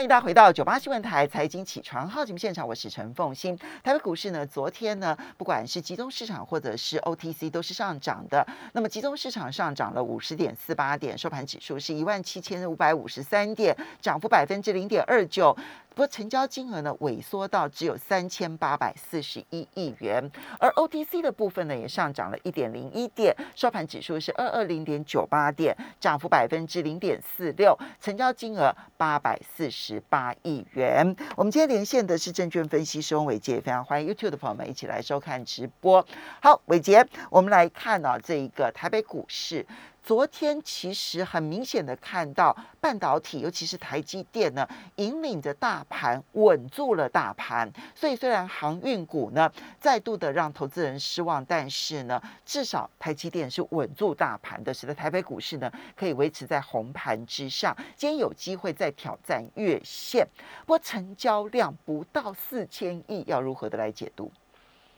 欢迎大家回到九八新闻台财经起床号节目现场，我是陈凤欣。台北股市呢，昨天呢，不管是集中市场或者是 OTC 都是上涨的。那么集中市场上涨了五十点四八点，收盘指数是一万七千五百五十三点，涨幅百分之零点二九。不过成交金额呢萎缩到只有三千八百四十一亿元，而 OTC 的部分呢也上涨了一点零一点，收盘指数是二二零点九八点，涨幅百分之零点四六，成交金额八百四十十八亿元。我们今天连线的是证券分析师翁伟杰，非常欢迎 YouTube 的朋友们一起来收看直播。好，伟杰，我们来看啊，这一个台北股市。昨天其实很明显的看到半导体，尤其是台积电呢，引领着大盘稳住了大盘。所以虽然航运股呢再度的让投资人失望，但是呢，至少台积电是稳住大盘的，使得台北股市呢可以维持在红盘之上。今天有机会再挑战月线，不过成交量不到四千亿，要如何的来解读？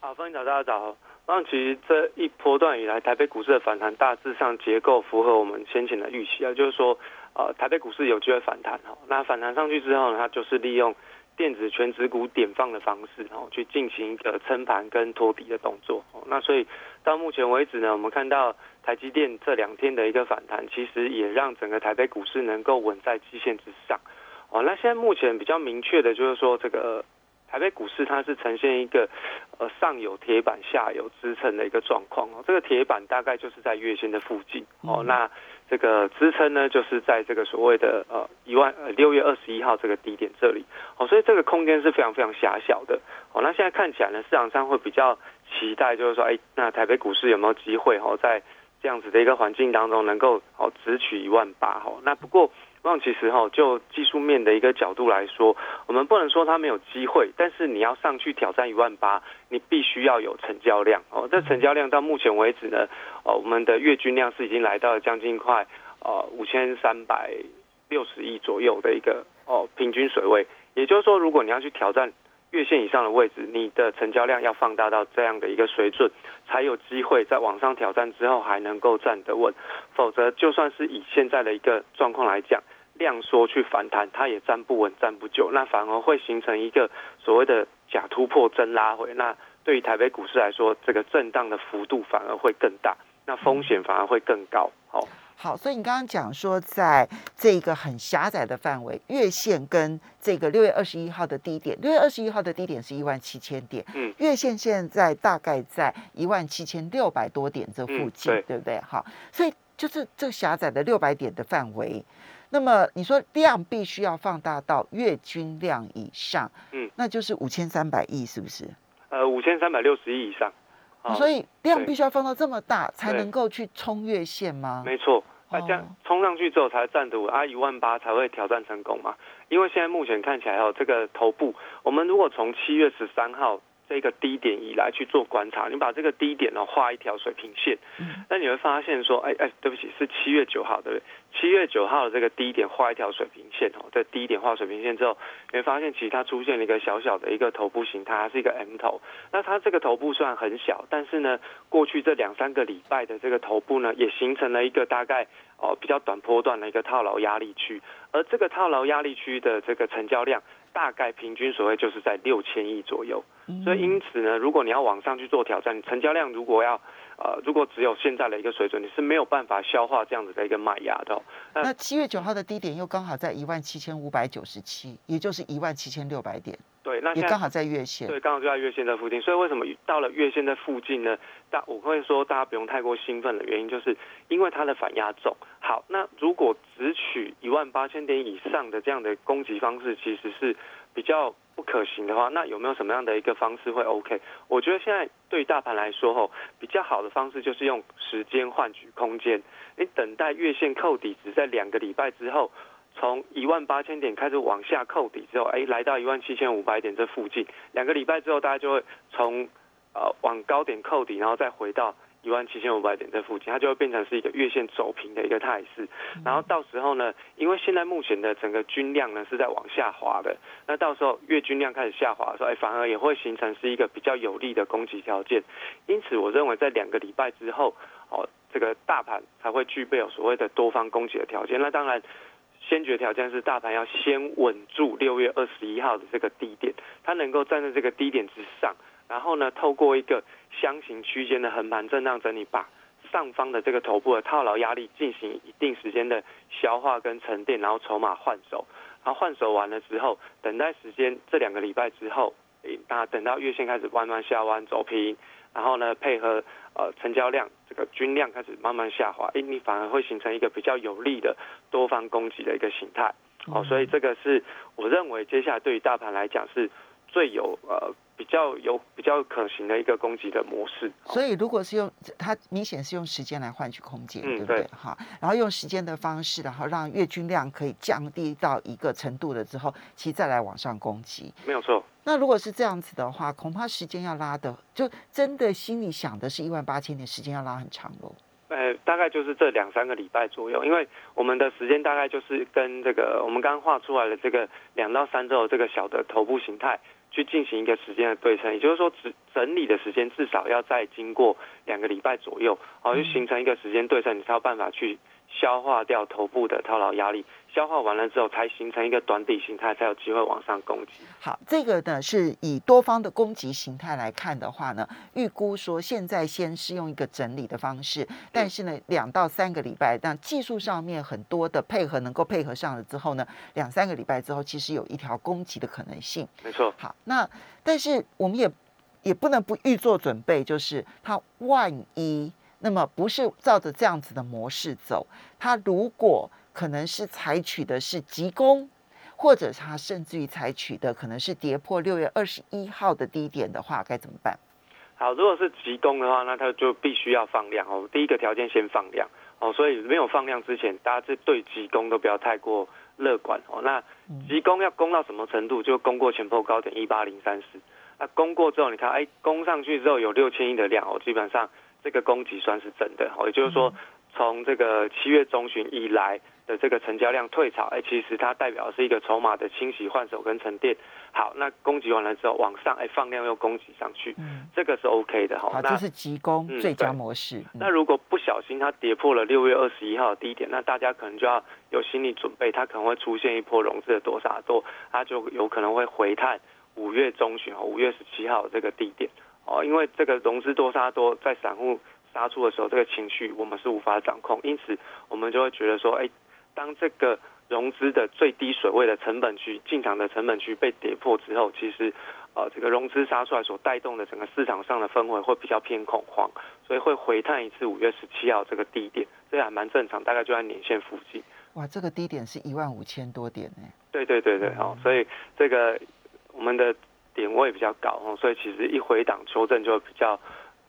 好，欢迎早，大家早。那其实这一波段以来，台北股市的反弹大致上结构符合我们先前的预期啊，就是说，呃，台北股市有机会反弹哈。那反弹上去之后呢，它就是利用电子全指股点放的方式，然后去进行一个撑盘跟托底的动作。那所以到目前为止呢，我们看到台积电这两天的一个反弹，其实也让整个台北股市能够稳在基线之上。哦，那现在目前比较明确的就是说这个。台北股市它是呈现一个呃上有铁板下有支撑的一个状况哦，这个铁板大概就是在月线的附近哦，那这个支撑呢就是在这个所谓的呃一万呃六月二十一号这个低点这里哦，所以这个空间是非常非常狭小的哦，那现在看起来呢市场上会比较期待就是说哎那台北股市有没有机会哦在这样子的一个环境当中能够哦直取一万八哦，那不过。那其实哈，就技术面的一个角度来说，我们不能说它没有机会，但是你要上去挑战一万八，你必须要有成交量哦。这成交量到目前为止呢，哦，我们的月均量是已经来到了将近快呃五千三百六十亿左右的一个哦平均水位。也就是说，如果你要去挑战。月线以上的位置，你的成交量要放大到这样的一个水准，才有机会在往上挑战之后还能够站得稳。否则，就算是以现在的一个状况来讲，量缩去反弹，它也站不稳、站不久，那反而会形成一个所谓的假突破、真拉回。那对于台北股市来说，这个震荡的幅度反而会更大，那风险反而会更高。好。好，所以你刚刚讲说，在这个很狭窄的范围，月线跟这个六月二十一号的低点，六月二十一号的低点是一万七千点，嗯，月线现在大概在一万七千六百多点这附近，对不对？好，所以就是这个狭窄的六百点的范围，那么你说量必须要放大到月均量以上，嗯，那就是五千三百亿，是不是？呃，五千三百六十亿以上，所以量必须要放到这么大，才能够去冲月线吗？没错。那这样冲上去之后才站得稳啊，一万八才会挑战成功嘛。因为现在目前看起来哦，这个头部，我们如果从七月十三号。这个低点以来去做观察，你把这个低点呢画一条水平线，那你会发现说，哎哎，对不起，是七月九号，对不对？七月九号的这个低点画一条水平线哦，在低点画水平线之后，你会发现其实它出现了一个小小的一个头部形态，它是一个 M 头。那它这个头部虽然很小，但是呢，过去这两三个礼拜的这个头部呢，也形成了一个大概哦比较短波段的一个套牢压力区，而这个套牢压力区的这个成交量。大概平均所谓就是在六千亿左右，所以因此呢，如果你要往上去做挑战，成交量如果要呃，如果只有现在的一个水准，你是没有办法消化这样子的一个买压的。那七月九号的低点又刚好在一万七千五百九十七，也就是一万七千六百点。对，那也刚好在月线。对，刚好就在月线的附近。所以为什么到了月线的附近呢？大我会说大家不用太过兴奋的原因，就是因为它的反压重。好，那如果只取一万八千点以上的这样的攻击方式，其实是比较不可行的话，那有没有什么样的一个方式会 OK？我觉得现在对大盘来说，吼，比较好的方式就是用时间换取空间。你等待月线扣底只在两个礼拜之后。从一万八千点开始往下扣底之后，哎，来到一万七千五百点这附近，两个礼拜之后，大家就会从呃往高点扣底，然后再回到一万七千五百点这附近，它就会变成是一个月线走平的一个态势。然后到时候呢，因为现在目前的整个均量呢是在往下滑的，那到时候月均量开始下滑的时候，哎，反而也会形成是一个比较有利的供给条件。因此，我认为在两个礼拜之后，哦，这个大盘才会具备有所谓的多方供给的条件。那当然。先决条件是大盘要先稳住六月二十一号的这个低点，它能够站在这个低点之上，然后呢，透过一个箱型区间的横盘震荡整理，把上方的这个头部的套牢压力进行一定时间的消化跟沉淀，然后筹码换手，然后换手完了之后，等待时间这两个礼拜之后，那等到月线开始慢慢下弯走平，然后呢，配合呃成交量这个均量开始慢慢下滑，哎，你反而会形成一个比较有利的多方攻击的一个形态。哦，所以这个是我认为接下来对于大盘来讲是最有呃比较有比较可行的一个攻击的模式。所以如果是用它明显是用时间来换取空间，对不对？哈，然后用时间的方式，然后让月均量可以降低到一个程度了之后，其实再来往上攻击，没有错。那如果是这样子的话，恐怕时间要拉的，就真的心里想的是一万八千年，时间要拉很长喽。呃，大概就是这两三个礼拜左右，因为我们的时间大概就是跟这个我们刚刚画出来的这个两到三周这个小的头部形态去进行一个时间的对称，也就是说，整整理的时间至少要再经过两个礼拜左右，哦，就形成一个时间对称，你才有办法去消化掉头部的套牢压力。消化完了之后，才形成一个短底形态，才有机会往上攻击。好，这个呢是以多方的攻击形态来看的话呢，预估说现在先是用一个整理的方式，但是呢两到三个礼拜，但技术上面很多的配合能够配合上了之后呢，两三个礼拜之后，其实有一条攻击的可能性。没错。好，那但是我们也也不能不预做准备，就是它万一那么不是照着这样子的模式走，它如果。可能是采取的是急攻，或者他甚至于采取的可能是跌破六月二十一号的低点的话，该怎么办？好，如果是急攻的话，那他就必须要放量哦。第一个条件先放量哦，所以没有放量之前，大家这对急攻都不要太过乐观哦。那急攻要攻到什么程度？就攻过前破高点一八零三四。那攻过之后，你看，哎，攻上去之后有六千亿的量哦，基本上这个攻击算是真的哦。也就是说，从这个七月中旬以来。的这个成交量退潮，哎，其实它代表是一个筹码的清洗换手跟沉淀。好，那攻击完了之后往上，哎，放量又攻击上去，嗯，这个是 OK 的哈。好，这是急攻最佳模式。那如果不小心它跌破了六月二十一号的低点，那大家可能就要有心理准备，它可能会出现一波融资的多杀多，它就有可能会回探五月中旬哦，五月十七号这个低点哦，因为这个融资多杀多在散户杀出的时候，这个情绪我们是无法掌控，因此我们就会觉得说，哎。当这个融资的最低水位的成本区进场的成本区被跌破之后，其实，呃，这个融资杀出来所带动的整个市场上的氛围会比较偏恐慌，所以会回探一次五月十七号这个低点，这还蛮正常，大概就在年线附近。哇，这个低点是一万五千多点呢。对对对对，哦，所以这个我们的点位比较高，所以其实一回档修正就比较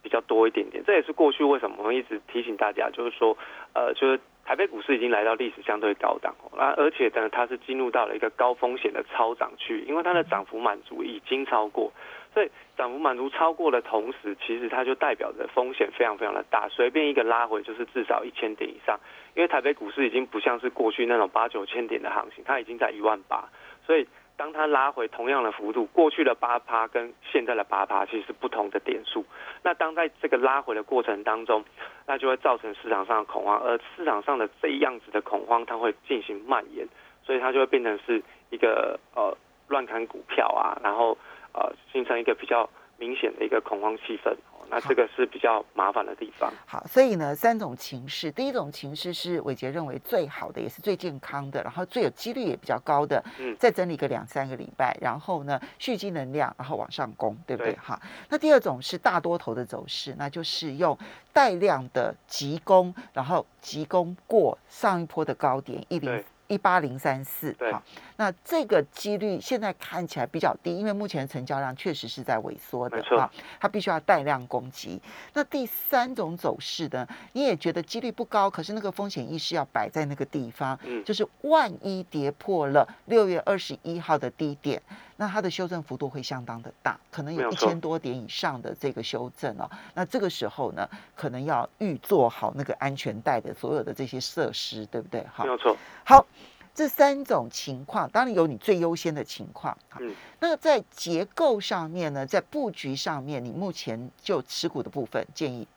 比较多一点点。这也是过去为什么我们一直提醒大家，就是说，呃，就是。台北股市已经来到历史相对高档，那而且呢，它是进入到了一个高风险的超涨区，因为它的涨幅满足已经超过，所以涨幅满足超过的同时，其实它就代表着风险非常非常的大，随便一个拉回就是至少一千点以上，因为台北股市已经不像是过去那种八九千点的行情，它已经在一万八，所以。当它拉回同样的幅度，过去的八趴跟现在的八趴其实是不同的点数。那当在这个拉回的过程当中，那就会造成市场上的恐慌，而市场上的这样子的恐慌，它会进行蔓延，所以它就会变成是一个呃乱砍股票啊，然后呃形成一个比较明显的一个恐慌气氛。那这个是比较麻烦的地方。好，所以呢，三种情势，第一种情势是伟杰认为最好的，也是最健康的，然后最有几率也比较高的。嗯，再整理个两三个礼拜，然后呢，蓄积能量，然后往上攻，对不对？哈。那第二种是大多头的走势，那就是用带量的急攻，然后急攻过上一波的高点一零。一八零三四，好，那这个几率现在看起来比较低，因为目前成交量确实是在萎缩的，啊，它必须要带量攻击。那第三种走势呢，你也觉得几率不高，可是那个风险意识要摆在那个地方，嗯，就是万一跌破了六月二十一号的低点。那它的修正幅度会相当的大，可能有一千多点以上的这个修正哦。那这个时候呢，可能要预做好那个安全带的所有的这些设施，对不对？哈，没有错。好，这三种情况当然有你最优先的情况。嗯，那在结构上面呢，在布局上面，你目前就持股的部分建议。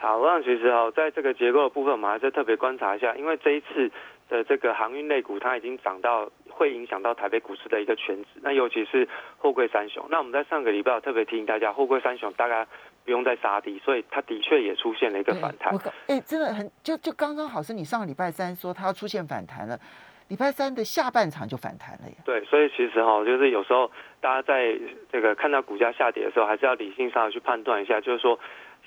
好，那其实哦，在这个结构的部分，我们还是特别观察一下，因为这一次的这个航运类股，它已经涨到会影响到台北股市的一个全值。那尤其是货柜三雄，那我们在上个礼拜特别提醒大家，货柜三雄大概不用再杀低，所以它的确也出现了一个反弹。我哎，真的很就就刚刚好是你上个礼拜三说它要出现反弹了，礼拜三的下半场就反弹了呀。对，所以其实哈，就是有时候大家在这个看到股价下跌的时候，还是要理性上去判断一下，就是说。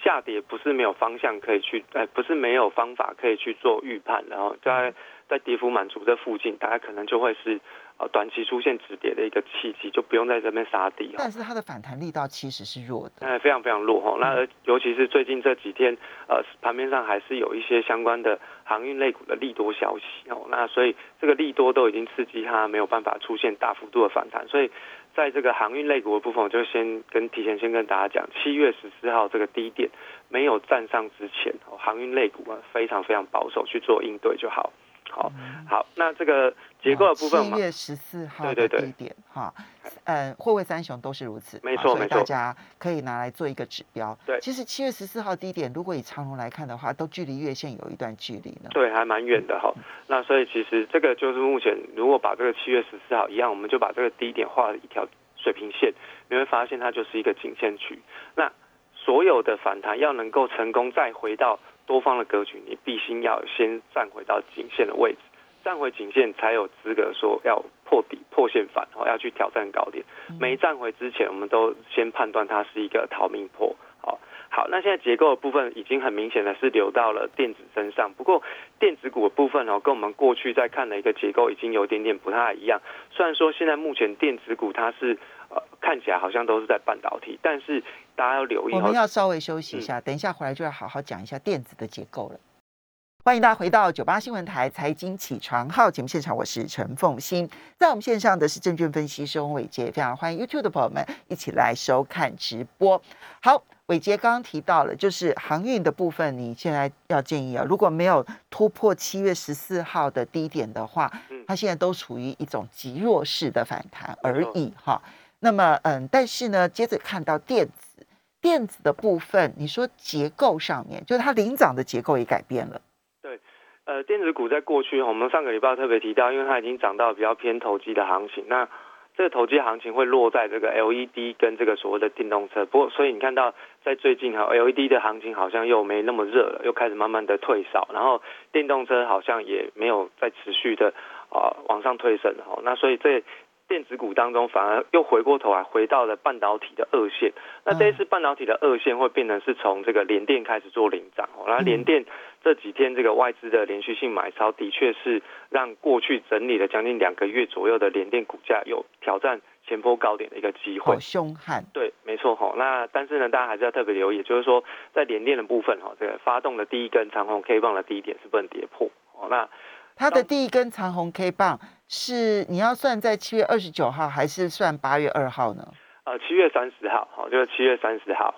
下跌不是没有方向可以去，哎，不是没有方法可以去做预判，然后在在跌幅满足这附近，大家可能就会是呃短期出现止跌的一个契机，就不用在这边杀低。但是它的反弹力道其实是弱的，哎，非常非常弱哈。那尤其是最近这几天，呃，盘面上还是有一些相关的航运类股的利多消息哦。那所以这个利多都已经刺激它没有办法出现大幅度的反弹，所以。在这个航运类股的部分，我就先跟提前先跟大家讲，七月十四号这个低点没有站上之前，航运类股啊非常非常保守去做应对就好。好，好，那这个结构的部分七月十四号的低点哈，呃，货位三雄都是如此，没错没错，大家可以拿来做一个指标。对，其实七月十四号低点，如果以长龙来看的话，都距离月线有一段距离呢。对，还蛮远的哈。那所以其实这个就是目前，如果把这个七月十四号一样，我们就把这个低点画了一条水平线，你会发现它就是一个颈线区。那所有的反弹要能够成功再回到。多方的格局，你必须要先站回到颈线的位置，站回颈线才有资格说要破底破线反，哦，要去挑战高点。没站回之前，我们都先判断它是一个逃命破。好，好，那现在结构的部分已经很明显的是流到了电子身上，不过电子股的部分哦，跟我们过去在看的一个结构已经有点点不太一样。虽然说现在目前电子股它是。呃，看起来好像都是在半导体，但是大家要留意，我们要稍微休息一下，等一下回来就要好好讲一下电子的结构了。欢迎大家回到九八新闻台财经起床号节目现场，我是陈凤欣，在我们线上的是证券分析师翁伟杰，非常欢迎 YouTube 的朋友们一起来收看直播。好，伟杰刚刚提到了，就是航运的部分，你现在要建议啊，如果没有突破七月十四号的低点的话，它现在都处于一种极弱势的反弹而已哈。那么，嗯，但是呢，接着看到电子，电子的部分，你说结构上面，就是它领涨的结构也改变了。对，呃，电子股在过去，我们上个礼拜特别提到，因为它已经涨到比较偏投机的行情，那这个投机行情会落在这个 LED 跟这个所谓的电动车。不过，所以你看到在最近哈，LED 的行情好像又没那么热了，又开始慢慢的退烧，然后电动车好像也没有再持续的啊往上推升哈。那所以这。电子股当中，反而又回过头来回到了半导体的二线。那这一次半导体的二线会变成是从这个联电开始做领涨哦。然后联电这几天这个外资的连续性买超，的确是让过去整理了将近两个月左右的联电股价有挑战前波高点的一个机会。凶悍。对，没错哈。那但是呢，大家还是要特别留意，就是说在联电的部分哈，这个发动的第一根长红 K 棒的低点是不能跌破哦。那它的第一根长红 K 棒。是你要算在七月二十九号，还是算八月二号呢？呃，七月三十号，好，就是七月三十号。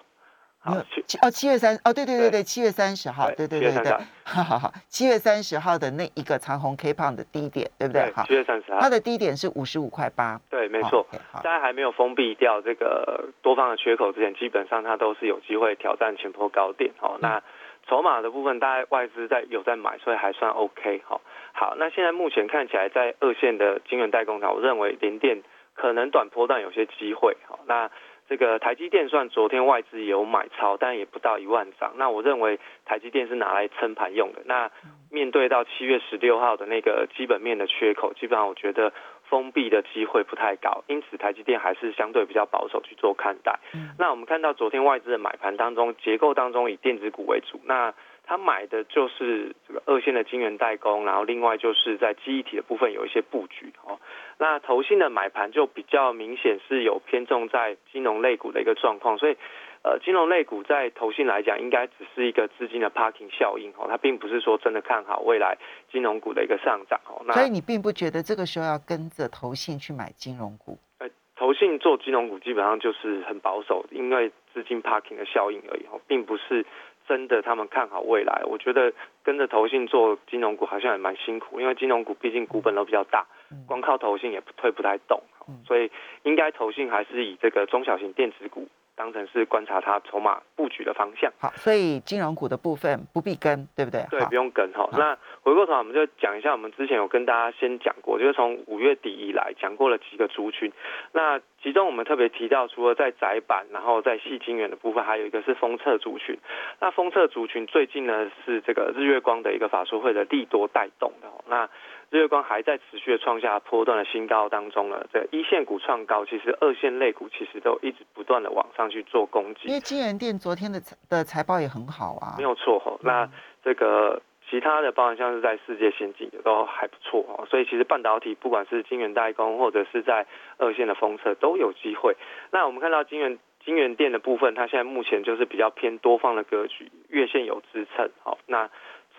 好，七哦，七月三哦，对对对对，七月三十号，对对对对，好好好，七月三十号的那一个长虹 K 棒的低点，对不对？好，七月三十号，它的低点是五十五块八。对，没错。在还没有封闭掉这个多方的缺口之前，基本上它都是有机会挑战前坡高点。哦，那筹码的部分，大概外资在有在买，所以还算 OK。好。好，那现在目前看起来，在二线的晶圆代工厂，我认为联电可能短波段有些机会。好，那这个台积电算昨天外资有买超，但也不到一万张。那我认为台积电是拿来撑盘用的。那面对到七月十六号的那个基本面的缺口，基本上我觉得封闭的机会不太高，因此台积电还是相对比较保守去做看待。那我们看到昨天外资的买盘当中，结构当中以电子股为主。那他买的就是这个二线的晶圆代工，然后另外就是在记忆体的部分有一些布局哦。那投信的买盘就比较明显是有偏重在金融类股的一个状况，所以呃，金融类股在投信来讲，应该只是一个资金的 parking 效应哦，它并不是说真的看好未来金融股的一个上涨哦。那所以你并不觉得这个时候要跟着投信去买金融股？呃，投信做金融股基本上就是很保守，因为资金 parking 的效应而已哦，并不是。真的，他们看好未来。我觉得跟着投信做金融股好像也蛮辛苦，因为金融股毕竟股本都比较大，光靠投信也不推不太动，所以应该投信还是以这个中小型电子股当成是观察它筹码布局的方向。好，所以金融股的部分不必跟，对不对？对，不用跟哈。那回过头，我们就讲一下，我们之前有跟大家先讲过，就是从五月底以来讲过了几个族群。那其中我们特别提到，除了在窄板，然后在细晶圆的部分，还有一个是封测族群。那封测族群最近呢，是这个日月光的一个法说会的利多带动的。那日月光还在持续的创下波段的新高当中呢，这一线股创高，其实二线类股其实都一直不断的往上去做攻击。因为金源店昨天的的财报也很好啊，没有错哈。那这个其他的，包含像是在世界先进也都还不错哦。所以其实半导体不管是金圆代工或者是在二线的封测都有机会。那我们看到金源金源店的部分，它现在目前就是比较偏多方的格局，月线有支撑。好，那。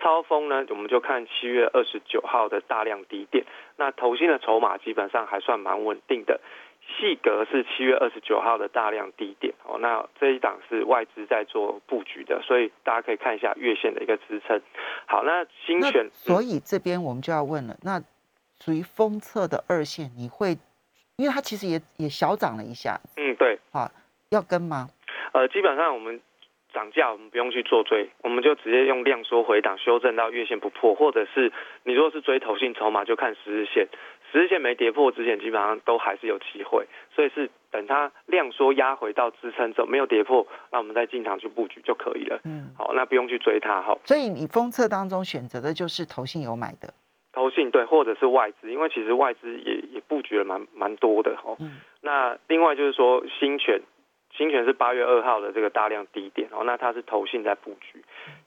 超风呢，我们就看七月二十九号的大量低点。那头新的筹码基本上还算蛮稳定的。细格是七月二十九号的大量低点哦。那这一档是外资在做布局的，所以大家可以看一下月线的一个支撑。好，那新选，所以这边我们就要问了，那属于封测的二线，你会，因为它其实也也小涨了一下。嗯，对。好，要跟吗？呃，基本上我们。涨价我们不用去做追，我们就直接用量缩回档修正到月线不破，或者是你如果是追投信筹码，就看十日线，十日线没跌破之前，基本上都还是有机会，所以是等它量缩压回到支撑之后没有跌破，那我们再进场去布局就可以了。嗯，好，那不用去追它哈。所以你封测当中选择的就是投信有买的，投信对，或者是外资，因为其实外资也也布局了蛮蛮多的哈。嗯，那另外就是说新权。新权是八月二号的这个大量低点哦，那它是投信在布局，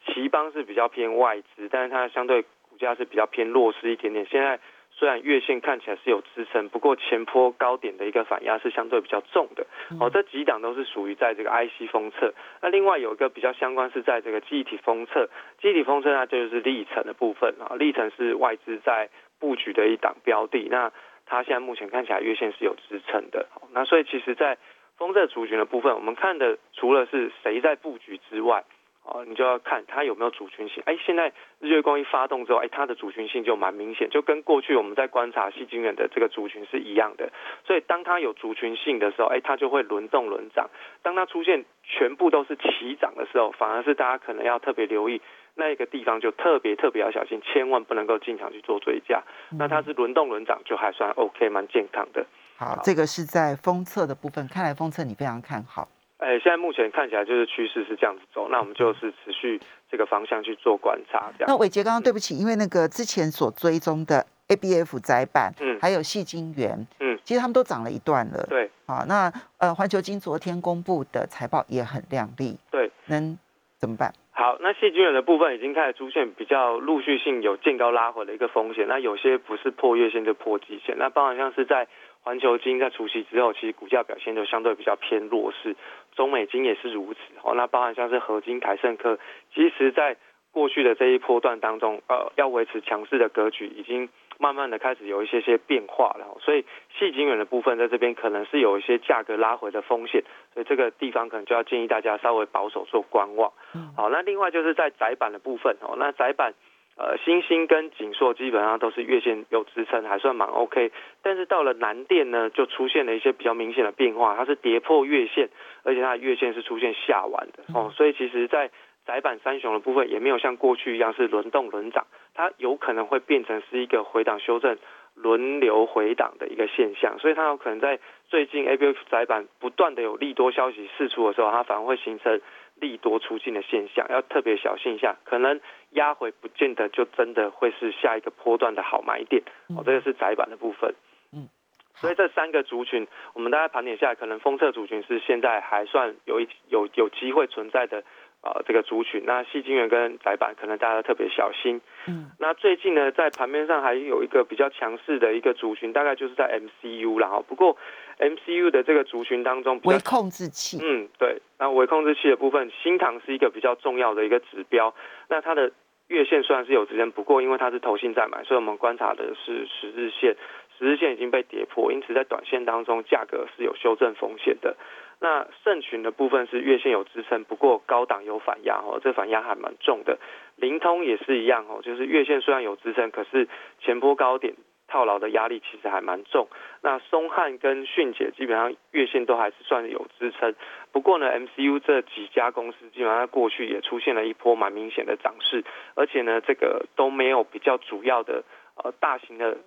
奇邦是比较偏外资，但是它相对股价是比较偏弱势一点点。现在虽然月线看起来是有支撑，不过前坡高点的一个反压是相对比较重的。哦。这几档都是属于在这个 IC 封测，那另外有一个比较相关是在这个记忆体封测，记忆体封测那就是历程的部分啊，历程是外资在布局的一档标的，那它现在目前看起来月线是有支撑的，那所以其实在封测族群的部分，我们看的除了是谁在布局之外，哦，你就要看它有没有族群性。哎，现在日月光一发动之后，哎，它的族群性就蛮明显，就跟过去我们在观察细晶圆的这个族群是一样的。所以当它有族群性的时候，哎，它就会轮动轮涨。当它出现全部都是齐涨的时候，反而是大家可能要特别留意那一个地方，就特别特别要小心，千万不能够进场去做追加。那它是轮动轮涨，就还算 OK，蛮健康的。好，这个是在封测的部分，看来封测你非常看好。哎，现在目前看起来就是趋势是这样子走，那我们就是持续这个方向去做观察。这样。那伟杰刚刚对不起，因为那个之前所追踪的 ABF 窄板，嗯，还有细晶圆，嗯，其实他们都涨了一段了。对。好，那呃环球金昨天公布的财报也很亮丽。对。能怎么办？好，那细晶圆的部分已经开始出现比较陆续性有见高拉回的一个风险，那有些不是破月线就破季线，那包含像是在。环球金在除夕之后，其实股价表现就相对比较偏弱势，中美金也是如此。哦，那包含像是合金、台盛科，其实在过去的这一波段当中，呃，要维持强势的格局，已经慢慢的开始有一些些变化了。所以细金元的部分在这边可能是有一些价格拉回的风险，所以这个地方可能就要建议大家稍微保守做观望。好，那另外就是在窄板的部分哦，那窄板。呃，星星跟锦硕基本上都是月线有支撑，还算蛮 OK。但是到了南电呢，就出现了一些比较明显的变化，它是跌破月线，而且它的月线是出现下弯的哦。所以其实，在窄板三雄的部分，也没有像过去一样是轮动轮涨，它有可能会变成是一个回档修正、轮流回档的一个现象。所以它有可能在最近 A B F 窄板不断的有利多消息释出的时候，它反而会形成。利多出尽的现象，要特别小心一下，可能压回不见得就真的会是下一个波段的好买点。哦，这个是窄板的部分。嗯，所以这三个族群，我们大家盘点下来，可能封测族群是现在还算有一有有机会存在的。啊，这个族群，那细晶圆跟窄板可能大家特别小心。嗯，那最近呢，在盘面上还有一个比较强势的一个族群，大概就是在 MCU 然后不过 MCU 的这个族群当中，微控制器。嗯，对。那微控制器的部分，新塘是一个比较重要的一个指标。那它的月线虽然是有支撑，不过因为它是投信在买，所以我们观察的是十日线，十日线已经被跌破，因此在短线当中价格是有修正风险的。那圣群的部分是月线有支撑，不过高档有反压哦，这反压还蛮重的。灵通也是一样哦，就是月线虽然有支撑，可是前波高点套牢的压力其实还蛮重。那松汉跟迅捷基本上月线都还是算有支撑。不过呢，MCU 这几家公司基本上过去也出现了一波蛮明显的涨势，而且呢，这个都没有比较主要的呃大型的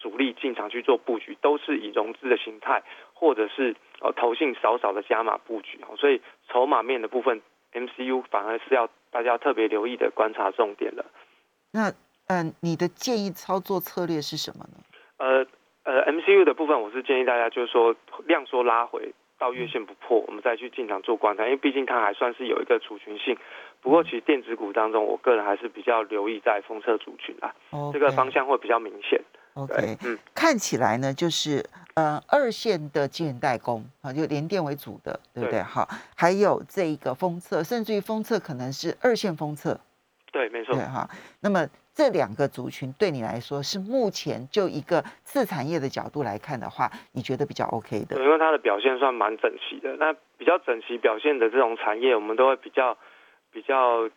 主力进场去做布局，都是以融资的形态或者是呃投信少少的加码布局。所以筹码面的部分，MCU 反而是要大家特别留意的观察重点了。那嗯，你的建议操作策略是什么呢？呃呃，MCU 的部分，我是建议大家就是说量缩拉回到月线不破，我们再去进场做观察，因为毕竟它还算是有一个储群性。不过，其实电子股当中，我个人还是比较留意在封测族群啦，这个方向会比较明显。OK，嗯，看起来呢，就是呃二线的晶圆代工啊，就联电为主的，对不对？哈，还有这一个封测，甚至于封测可能是二线封测。对，没错。对哈，那么这两个族群对你来说是目前就一个次产业的角度来看的话，你觉得比较 OK 的？因为它的表现算蛮整齐的。那比较整齐表现的这种产业，我们都会比较比较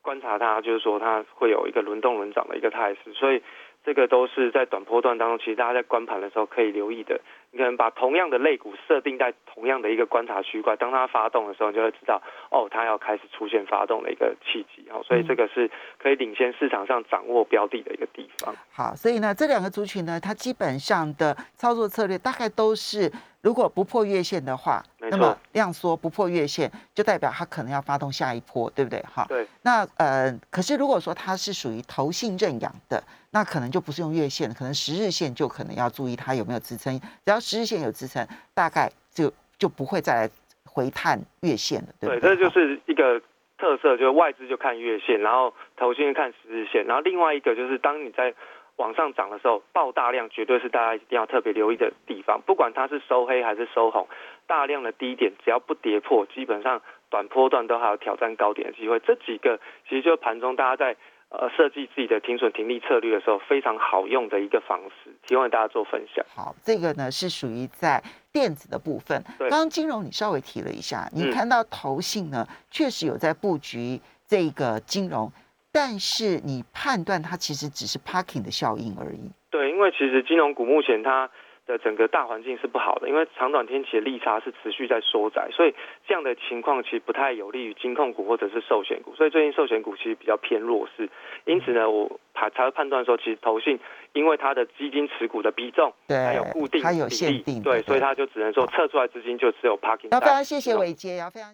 观察它，就是说它会有一个轮动轮涨的一个态势，所以。这个都是在短波段当中，其实大家在观盘的时候可以留意的。你可能把同样的类股设定在同样的一个观察区块，当它发动的时候，你就会知道哦，它要开始出现发动的一个契机哦。所以这个是可以领先市场上掌握标的的一个地方。好，所以呢，这两个族群呢，它基本上的操作策略大概都是。如果不破月线的话，那么量缩不破月线，就代表它可能要发动下一波，对不对？哈，对。那呃，可是如果说它是属于投信认养的，那可能就不是用月线，可能十日线就可能要注意它有没有支撑。只要十日线有支撑，大概就就不会再来回探月线了，对对？这就是一个特色，就是外资就看月线，然后投信看十日线，然后另外一个就是当你在。往上涨的时候，爆大量绝对是大家一定要特别留意的地方。不管它是收黑还是收红，大量的低点只要不跌破，基本上短波段都还有挑战高点的机会。这几个其实就盘中大家在呃设计自己的停损停利策略的时候非常好用的一个方式，提供大家做分享。好，这个呢是属于在电子的部分。刚刚金融你稍微提了一下，你看到投信呢确实有在布局这个金融。但是你判断它其实只是 parking 的效应而已。对，因为其实金融股目前它的整个大环境是不好的，因为长短天期的利差是持续在缩窄，所以这样的情况其实不太有利于金控股或者是寿险股。所以最近寿险股其实比较偏弱势。因此呢，我才才会判断说，其实投信因为它的基金持股的比重对还有固定，它有限定，对，所以它就只能说测出来资金就只有 parking。要非常谢谢伟杰，要非常。